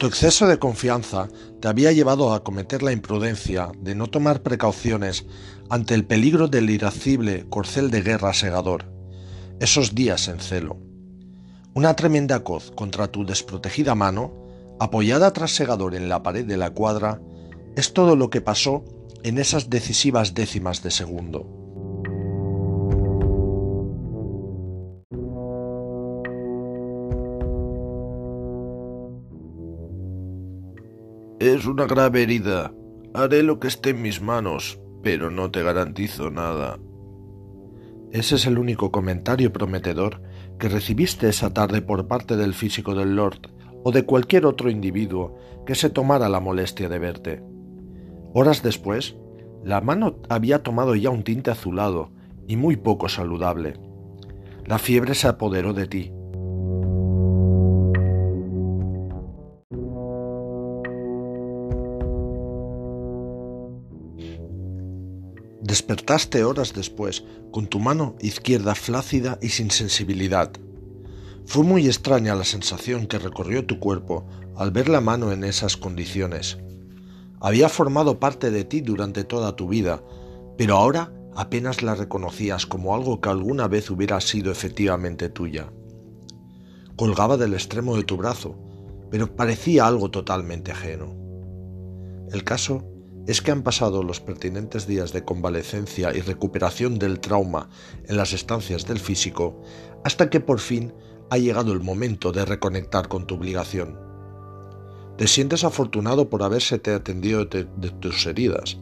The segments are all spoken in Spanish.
Tu exceso de confianza te había llevado a cometer la imprudencia de no tomar precauciones ante el peligro del irascible corcel de guerra segador. Esos días en celo. Una tremenda coz contra tu desprotegida mano, apoyada tras segador en la pared de la cuadra, es todo lo que pasó en esas decisivas décimas de segundo. Es una grave herida. Haré lo que esté en mis manos, pero no te garantizo nada. Ese es el único comentario prometedor que recibiste esa tarde por parte del físico del Lord o de cualquier otro individuo que se tomara la molestia de verte. Horas después, la mano había tomado ya un tinte azulado y muy poco saludable. La fiebre se apoderó de ti Despertaste horas después, con tu mano izquierda flácida y sin sensibilidad. Fue muy extraña la sensación que recorrió tu cuerpo al ver la mano en esas condiciones. Había formado parte de ti durante toda tu vida, pero ahora apenas la reconocías como algo que alguna vez hubiera sido efectivamente tuya. Colgaba del extremo de tu brazo, pero parecía algo totalmente ajeno. El caso es que han pasado los pertinentes días de convalecencia y recuperación del trauma en las estancias del físico hasta que por fin ha llegado el momento de reconectar con tu obligación. Te sientes afortunado por haberse atendido de, de tus heridas.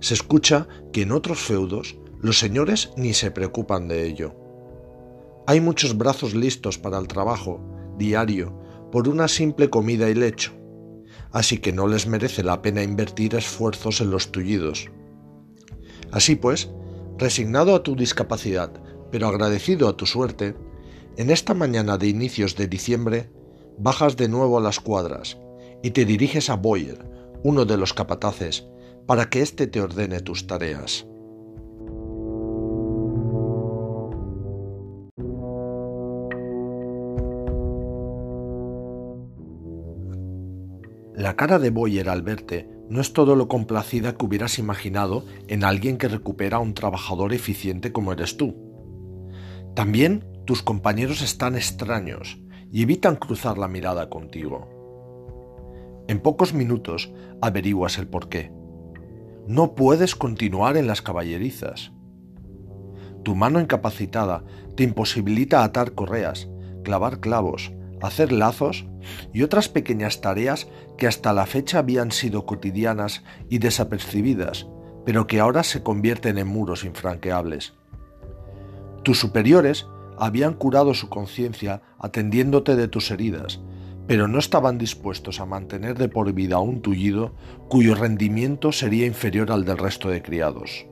Se escucha que en otros feudos los señores ni se preocupan de ello. Hay muchos brazos listos para el trabajo diario por una simple comida y lecho así que no les merece la pena invertir esfuerzos en los tullidos. Así pues, resignado a tu discapacidad, pero agradecido a tu suerte, en esta mañana de inicios de diciembre, bajas de nuevo a las cuadras y te diriges a Boyer, uno de los capataces, para que éste te ordene tus tareas. La cara de Boyer al verte no es todo lo complacida que hubieras imaginado en alguien que recupera a un trabajador eficiente como eres tú. También tus compañeros están extraños y evitan cruzar la mirada contigo. En pocos minutos averiguas el porqué. No puedes continuar en las caballerizas. Tu mano incapacitada te imposibilita atar correas, clavar clavos, hacer lazos y otras pequeñas tareas que hasta la fecha habían sido cotidianas y desapercibidas, pero que ahora se convierten en muros infranqueables. Tus superiores habían curado su conciencia atendiéndote de tus heridas, pero no estaban dispuestos a mantener de por vida un tullido cuyo rendimiento sería inferior al del resto de criados.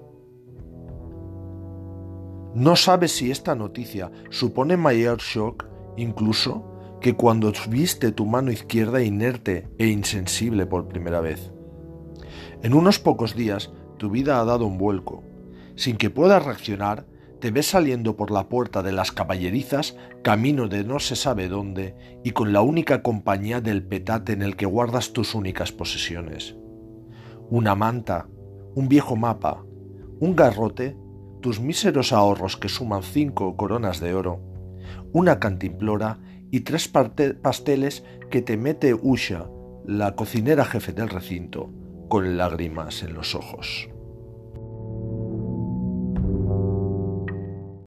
No sabes si esta noticia supone mayor shock incluso que cuando viste tu mano izquierda inerte e insensible por primera vez. En unos pocos días tu vida ha dado un vuelco. Sin que puedas reaccionar, te ves saliendo por la puerta de las caballerizas, camino de no se sabe dónde, y con la única compañía del petate en el que guardas tus únicas posesiones. Una manta, un viejo mapa, un garrote, tus míseros ahorros que suman cinco coronas de oro, una cantimplora y tres pasteles que te mete Usha, la cocinera jefe del recinto, con lágrimas en los ojos.